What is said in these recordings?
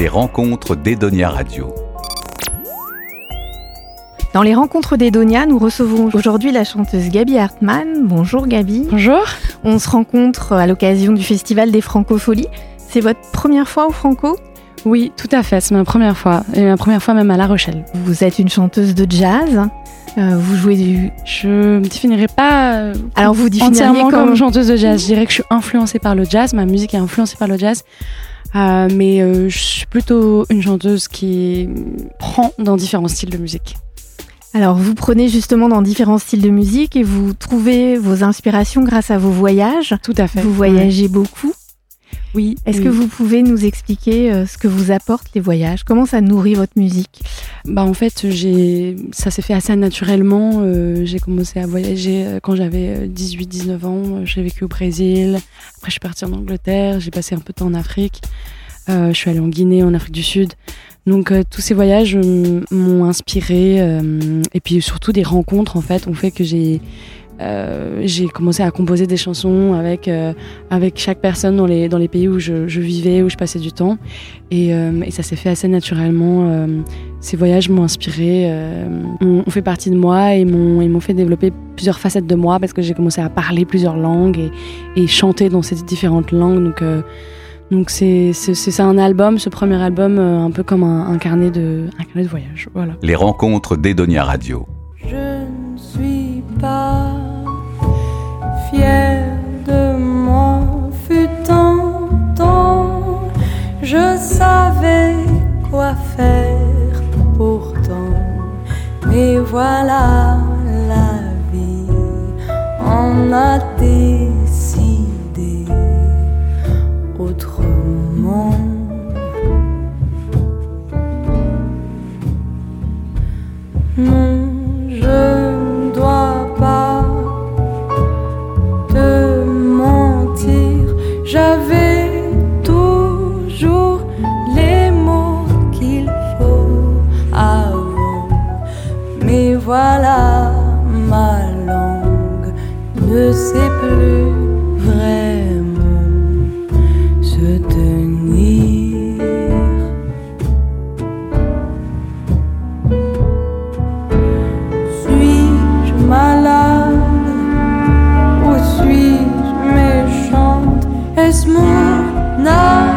Les rencontres d'Edonia Radio. Dans les rencontres d'Edonia, nous recevons aujourd'hui la chanteuse Gabi Hartmann. Bonjour Gabi. Bonjour. On se rencontre à l'occasion du Festival des Francopholies. C'est votre première fois au Franco? Oui, tout à fait, c'est ma première fois. Et ma première fois même à La Rochelle. Vous êtes une chanteuse de jazz. Euh, vous jouez du. Je me définirais pas euh, Alors vous entièrement comme... chanteuse de jazz. Je dirais que je suis influencée par le jazz. Ma musique est influencée par le jazz. Euh, mais euh, je suis plutôt une chanteuse qui prend dans différents styles de musique. Alors vous prenez justement dans différents styles de musique et vous trouvez vos inspirations grâce à vos voyages. Tout à fait. Vous voyagez beaucoup. Oui. Est-ce que vous pouvez nous expliquer euh, ce que vous apportent les voyages? Comment ça nourrit votre musique? Bah en fait, j'ai ça s'est fait assez naturellement. Euh, j'ai commencé à voyager euh, quand j'avais 18-19 ans. J'ai vécu au Brésil. Après, je suis partie en Angleterre. J'ai passé un peu de temps en Afrique. je suis allée en Guinée, en Afrique du Sud. Donc tous ces voyages m'ont inspiré et puis surtout des rencontres en fait ont fait que j'ai euh, j'ai commencé à composer des chansons avec, euh, avec chaque personne dans les, dans les pays où je, je vivais, où je passais du temps. Et, euh, et ça s'est fait assez naturellement. ces voyages m'ont inspiré, ont, fait partie de moi et m'ont fait développer plusieurs facettes de moi parce que j'ai commencé à parler plusieurs langues et, et chanter dans ces différentes langues. Donc, donc c'est ça un album, ce premier album, un peu comme un, un, carnet de, un carnet de voyage. Voilà. Les rencontres d'Edonia Radio. Je ne suis pas fier de moi fut temps, je savais quoi faire pourtant, mais voilà la vie en a décidé this moon now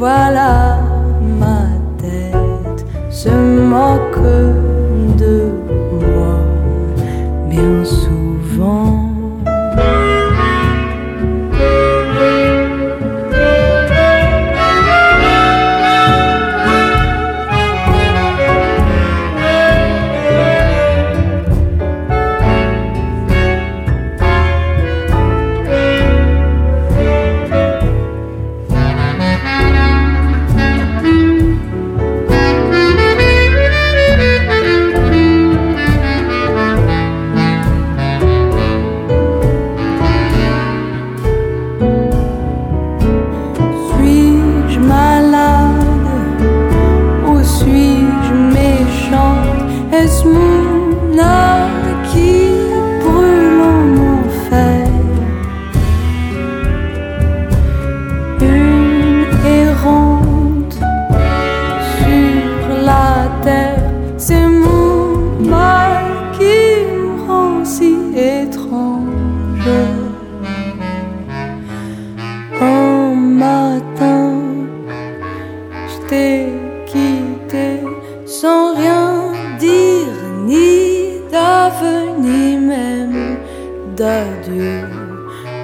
voilà.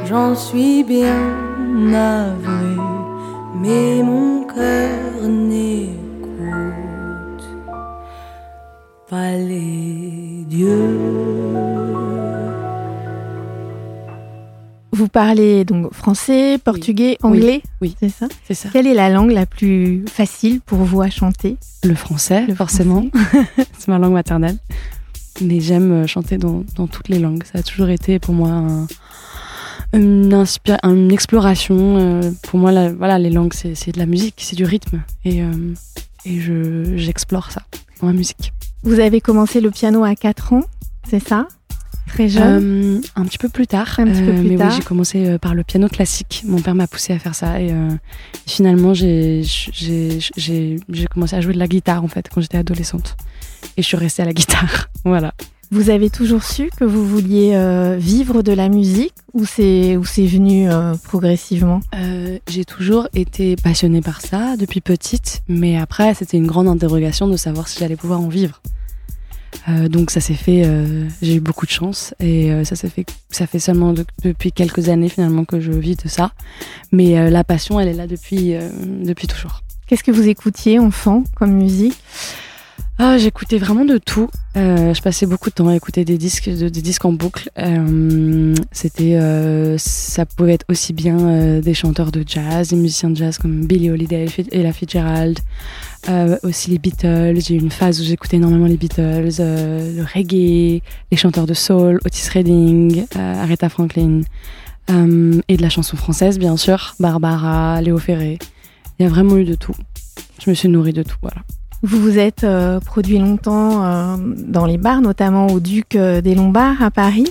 j'en suis bien navré, mais mon cœur n'écoute pas les dieux. Vous parlez donc français, portugais, anglais Oui, c'est ça. C'est ça. Quelle est la langue la plus facile pour vous à chanter? Le français, forcément. c'est ma langue maternelle. Mais j'aime euh, chanter dans, dans toutes les langues. Ça a toujours été pour moi un- une, une exploration. euh, Pour moi, la- voilà, les langues, c'est de la musique, c'est du rythme. Et, euh, et je- j'explore ça dans la musique. Vous avez commencé le piano à 4 ans, c'est ça? Très jeune? Euh, un petit peu plus tard. Un petit peu Euh, plus mais tard. oui, j'ai commencé euh, par le piano classique. Mon père m'a poussé à faire ça. Et euh, finalement, j'ai commencé à jouer de la guitare, en fait, quand j'étais adolescente. Et je suis restée à la guitare. voilà. Vous avez toujours su que vous vouliez euh, vivre de la musique ou c'est ou c'est venu euh, progressivement? Euh, j'ai toujours été passionnée par ça depuis petite, mais après c'était une grande interrogation de savoir si j'allais pouvoir en vivre. Euh, donc ça s'est fait, euh, j'ai eu beaucoup de chance et euh, ça s'est fait, ça fait seulement de- depuis quelques années finalement que je vis de ça. Mais euh, la passion, elle est là depuis euh, depuis toujours. Qu'est-ce que vous écoutiez enfant comme musique? Ah, j'écoutais vraiment de tout. Euh, je passais beaucoup de temps à écouter des disques, de- des disques en boucle. Euh, c'était, euh, ça pouvait être aussi bien euh, des chanteurs de jazz, des musiciens de jazz comme Billie Holiday et Ella Fitzgerald, euh, aussi les Beatles. J'ai eu une phase où j'écoutais énormément les Beatles, euh, le reggae, les chanteurs de soul, Otis Redding, Aretha Franklin, et de la chanson française bien sûr, Barbara, Léo Ferré. Il y a vraiment eu de tout. Je me suis nourrie de tout, voilà. Vous vous êtes euh, produit longtemps euh, dans les bars, notamment au Duc euh, des Lombards à Paris.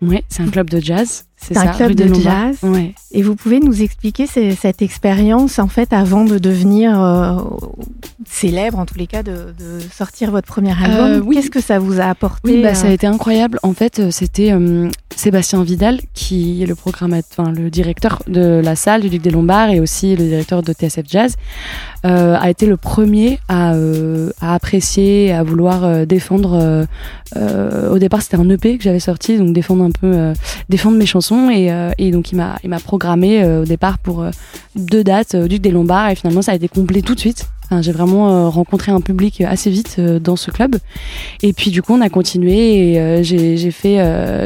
Oui, c'est un club de jazz. C'est un club de jazz. Ouais. Et vous pouvez nous expliquer ces- cette expérience en fait avant de devenir euh, célèbre, en tous les cas, de, de sortir votre premier album? Euh, oui. Qu'est-ce que ça vous a apporté Oui, bah, ça a euh, été incroyable. En fait, euh, c'était euh, Sébastien Vidal qui est le programmateur, enfin, le directeur de la salle du Duc des Lombards et aussi le directeur de TSF Jazz, euh, a été le premier à, euh, à apprécier, à vouloir euh, défendre. euh, euh, au départ, c'était un EP que j'avais sorti, donc défendre un peu, euh, défendre mes chansons et, euh, et donc il m'a, il m'a programmé euh, au départ pour deux dates au Duc des Lombards et finalement ça a été complet tout de suite. J'ai vraiment rencontré un public assez vite dans ce club. Et puis du coup, on a continué et j'ai j'ai fait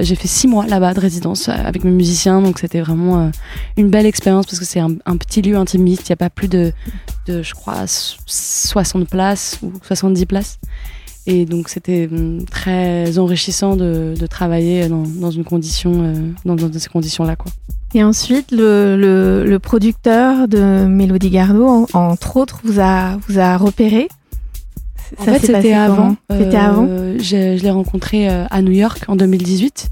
j'ai fait six mois là-bas de résidence avec mes musiciens. Donc c'était vraiment une belle expérience parce que c'est un, petit lieu intimiste. Il n'y a pas plus de, de je crois so- 60 places ou 70 places. Et donc c'était hum, très enrichissant de, de travailler dans, dans une condition euh, dans, dans ces conditions-là quoi. Et ensuite, le, le, le producteur de Mélodie Gardot, en- entre autres, vous a, vous a repéré En Ça fait, c'était avant. C'était avant? Euh, Je, je l'ai rencontré euh, à New York en 2018.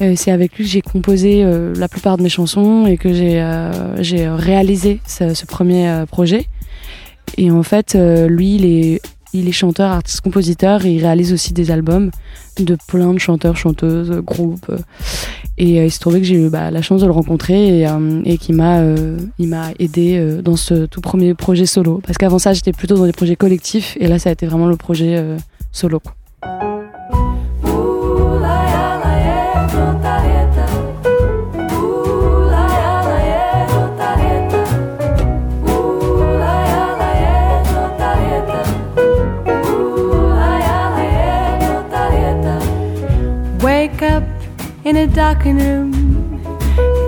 Euh, c'est avec lui que j'ai composé la plupart de mes chansons et que j'ai réalisé ce, ce premier projet. Et en fait, lui, il est, il est chanteur, artiste, compositeur et il réalise aussi des albums de plein de chanteurs, chanteuses, groupes. Et euh, il se trouvait que j'ai eu bah, la chance de le rencontrer et, euh, et qu'il m'a euh, m'a aidé euh, dans ce tout premier projet solo. Parce qu'avant ça, j'étais plutôt dans des projets collectifs et là, ça a été vraiment le projet euh, solo. quoi. In a darkened room.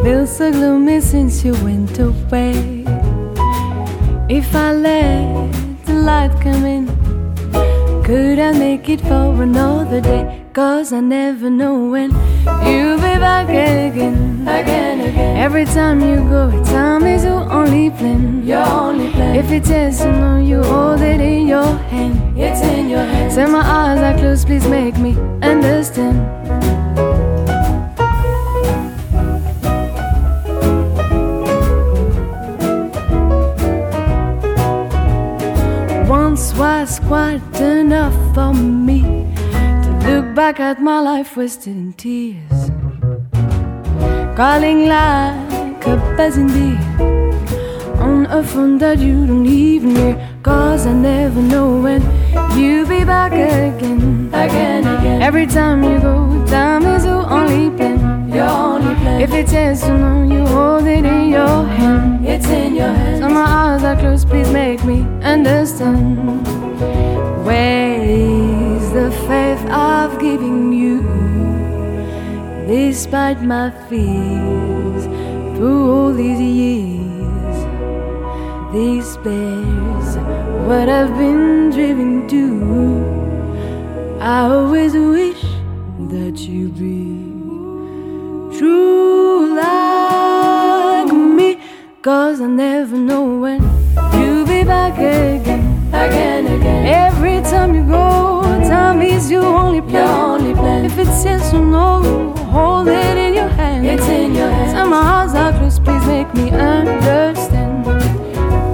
Feels so gloomy since you went away. If I let the light come in. Could I make it for another day? Cause I never know when you'll be back again. Again, again. Every time you go, time is your only plan. Your only plan. If it's yes or no, you hold it in your hand. It's in your hand. Say my eyes are closed, please make me understand. Once was quite enough for me to look back at my life wasted in tears. Calling like a buzzing bee on a phone that you don't even hear. Cause I never know when you'll be back again. Again, again. Every time you go, time is your only plan. Your only plan. If it's no, you hold it in your hand. It's in your hand. So my eyes are closed, please make me understand. Where is the faith I've given you? Despite my fears, through all these years. These bears, what I've been driven to. I always wish that you'd be Cause I never know when you'll be back again, again, again. Every time you go, time is your only plan. Your only plan. If it's yes or no, hold it in your hand. It's in your hands. Time my eyes are closed, please make me understand.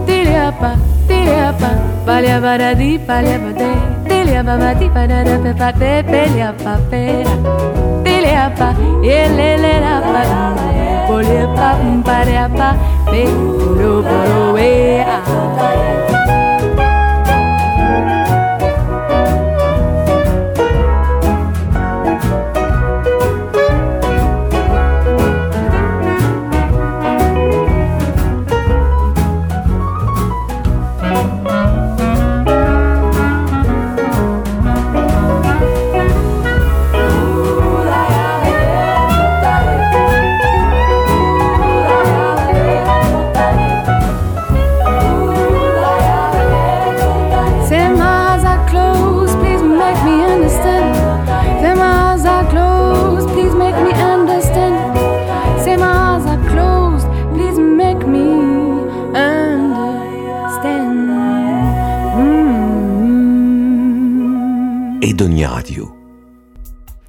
Tiliapa, tiliapa, palia di, palia bade, tiliapa badi, padada pepa pe, peliapa pe, tiliapa, yelele la pa, poliapa, pariapa, Peruruburu Edonia Radio.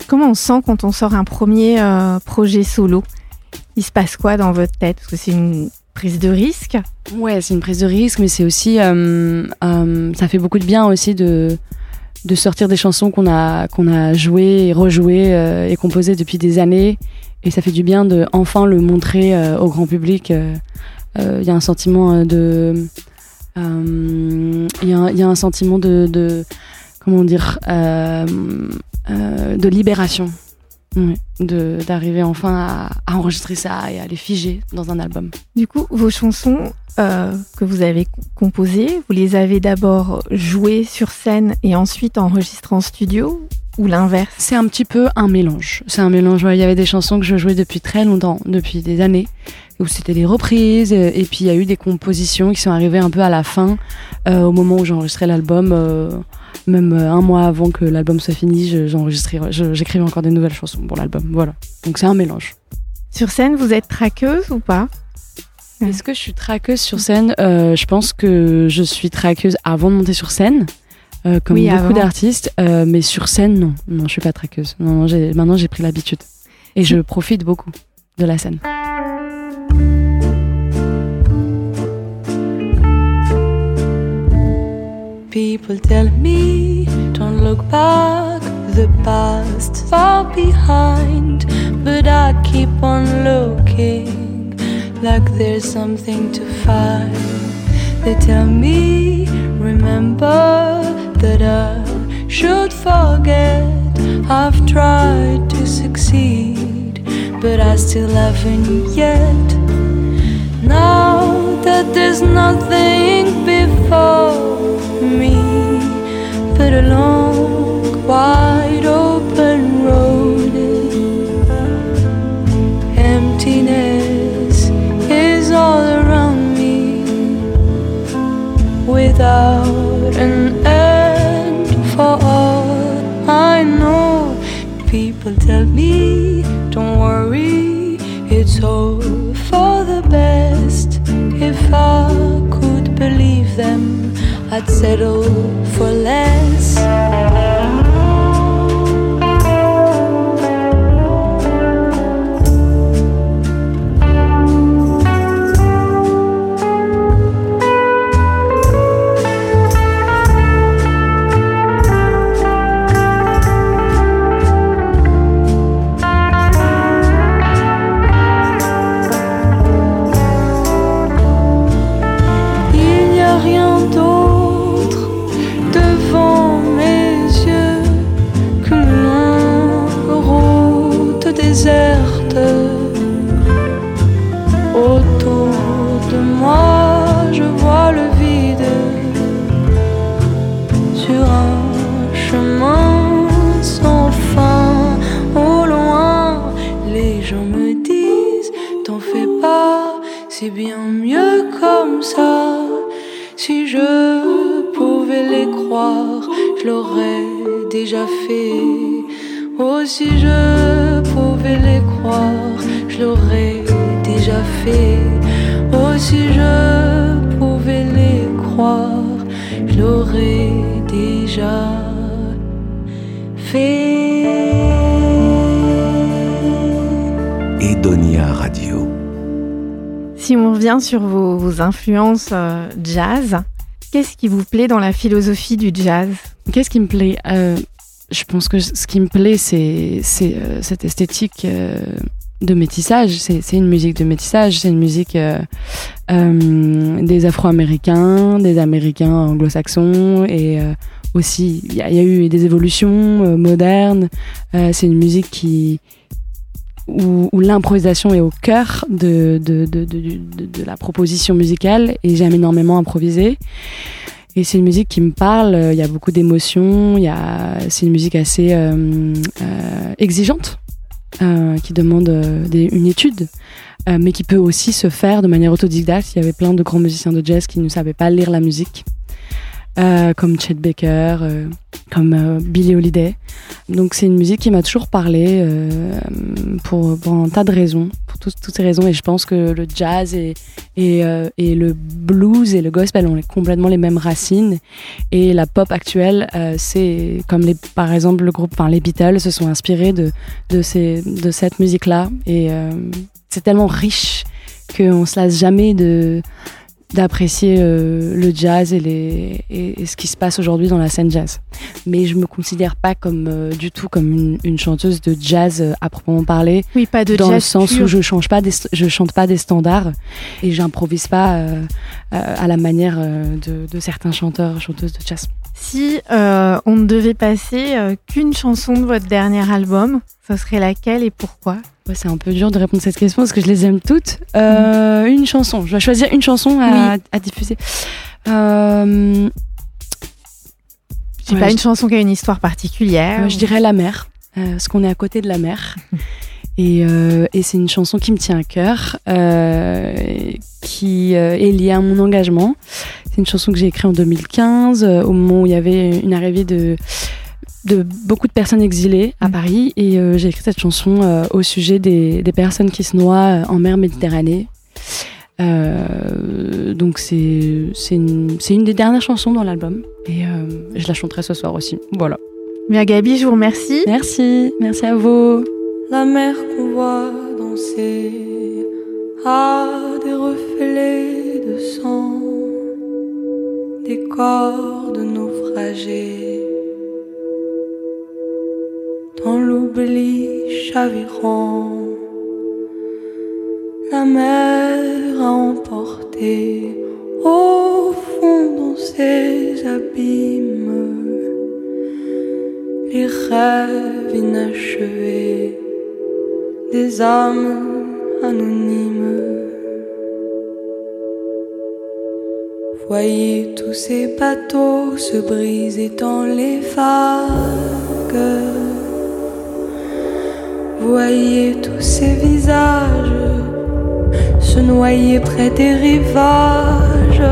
Comment on sent quand on sort un premier euh, projet solo? Il se passe quoi dans votre tête? Parce que c'est une prise de risque. Ouais, c'est une prise de risque, mais c'est aussi, euh, euh, ça fait beaucoup de bien aussi de de sortir des chansons qu'on a qu'on a jouées et rejouées euh, et composées depuis des années, et ça fait du bien de enfin le montrer euh, au grand public. euh, euh, Il y a un sentiment de, euh, il y, a un- il y a un sentiment de, de comment dire, euh, euh, de libération. De d'arriver enfin à, à enregistrer ça et à les figer dans un album. Du coup, vos chansons euh, que vous avez composées, vous les avez d'abord jouées sur scène et ensuite enregistrées en studio ou l'inverse? C'est un petit peu un mélange. C'est un mélange. ouais. Il y avait des chansons que je jouais depuis très longtemps, depuis des années, où c'était des reprises. euh, Et puis il y a eu des compositions qui sont arrivées un peu à la fin, euh, au moment où j'enregistrais l'album. euh, même euh, un mois avant que l'album soit fini, j'écrivais encore des nouvelles chansons pour l'album. Voilà. Donc c'est un mélange. Sur scène, vous êtes traqueuse ou pas? Est-ce que je suis traqueuse sur scène? Euh, Je pense que je suis traqueuse avant de monter sur scène. euh, comme Oui, beaucoup d'artistes, euh, mais sur scène, non, non, je suis pas traqueuse. Non, maintenant j'ai pris l'habitude et je profite beaucoup de la scène. People tell me don't look back, the past far behind. But I keep on looking like there's something to find. They tell me, remember that I should forget. I've tried to succeed, but I still haven't yet. Now that there's nothing before me but a long, wide I'd settle for less. L'aurais déjà fait. Oh, si je pouvais les croire, je l'aurais déjà fait. Oh, si je pouvais les croire, je l'aurais déjà fait. Edonia Radio. Si on revient sur vos, vos influences euh, jazz, qu'est-ce qui vous plaît dans la philosophie du jazz? Qu'est-ce qui me plaît Euh, Je pense que ce qui me plaît, c'est euh, cette esthétique euh, de métissage. C'est une musique de métissage. C'est une musique des Afro-Américains, des Américains anglo-saxons et aussi il y, a- eu des évolutions modernes. C'est une musique qui où, l'improvisation est au cœur de la proposition musicale et j'aime énormément improviser. Et c'est une musique qui me parle, euh, il y a beaucoup d'émotions, c'est une musique assez euh, euh, exigeante, euh, qui demande euh, une étude, mais qui peut aussi se faire de manière autodidacte. Il y avait plein de grands musiciens de jazz qui ne savaient pas lire la musique, euh, comme Chet Baker, euh, comme euh, Holiday. Donc c'est une musique qui m'a toujours parlé euh, pour, pour un tas de raisons, pour toutes- toutes ces raisons. Et je pense que le jazz et, et, euh, et le blues et le gospel ont complètement les mêmes racines. Et la pop actuelle, euh, c'est comme les, par exemple le groupe, enfin les Beatles se sont inspirés de, de, ces, de cette musique-là. Et c'est tellement riche qu'on se lasse jamais de d'apprécier euh, le jazz et, les, et, et ce qui se passe aujourd'hui dans la scène jazz. Mais je me considère pas comme euh, du tout comme une, une chanteuse de jazz euh, à proprement parler Oui, pas de dans jazz le sens pur. où je change pas des, je chante pas des standards et j'improvise pas euh, euh, à la manière euh, de, de certains chanteurs chanteuses de jazz. Si euh, on ne devait passer euh, qu'une chanson de votre dernier album, ce serait laquelle et pourquoi? Ouais, c'est un peu dur de répondre à cette question parce que je les aime toutes. Euh, Une chanson, je dois choisir une chanson à, à diffuser. Euh, Ouais, pas, je- une chanson qui a une histoire particulière. Je dirais la mer, parce qu'on est à côté de la mer. Et, euh, et c'est une chanson qui me tient à cœur, euh, qui euh, est liée à mon engagement. C'est une chanson que j'ai écrite en 2015, euh, au moment où il y avait une arrivée de, de beaucoup de personnes exilées à Mm. Paris. Et euh, j'ai écrit cette chanson euh, au sujet des, des personnes qui se noient en mer Méditerranée. Euh, donc c'est c'est une, une des dernières chansons dans l'album. Et euh, je la chanterai ce soir aussi. Voilà. Bien Gabi, je vous remercie. Merci, merci à vous. La mer qu'on voit danser a des reflets des corps de naufragés. Dans l'oubli chavirant, la mer a emporté au fond dans ses abîmes les rêves inachevés des âmes anonymes. Voyez tous ces bateaux se briser dans les vagues. Voyez tous ces visages se noyer près des rivages.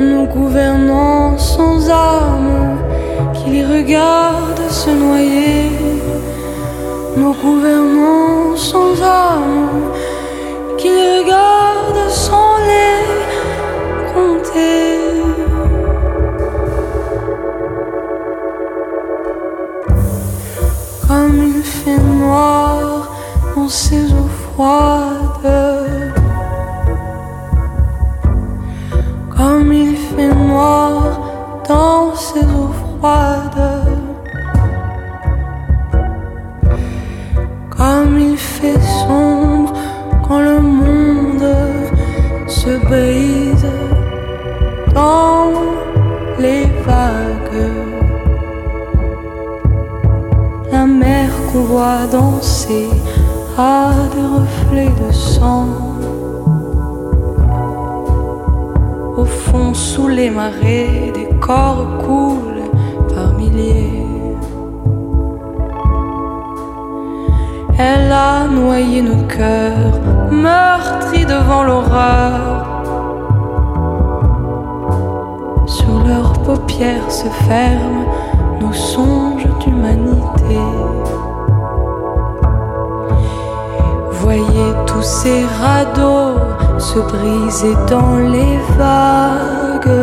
Nos gouvernants sans armes qui les regardent se noyer. Nos gouvernants sans armes qui les regardent sans les. Comme il fait noir dans ces eaux froides. Comme il fait noir dans ces eaux froides. Comme il fait sombre quand le monde se brise danser a des reflets de sang. Au fond, sous les marées, des corps coulent par milliers. Elle a noyé nos cœurs, meurtris devant l'horreur. Sur leurs paupières se ferment nos songes d'humanité. Voyez tous ces radeaux se briser dans les vagues.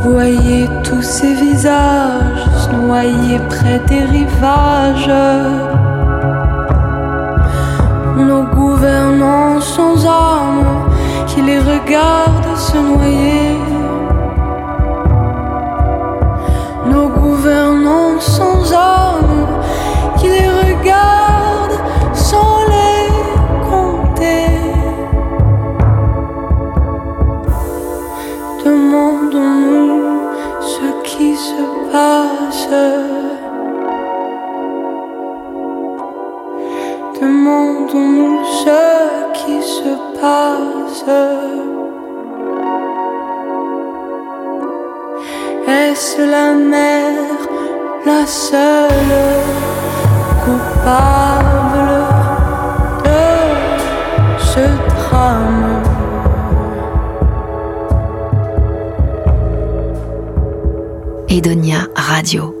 Voyez tous ces visages se noyer près des rivages. Nos gouvernants sans âme qui les regardent se noyer. Nos gouvernants sans âme qui les regardent Est-ce la mer, la seule coupable de ce drame? Edonia Radio.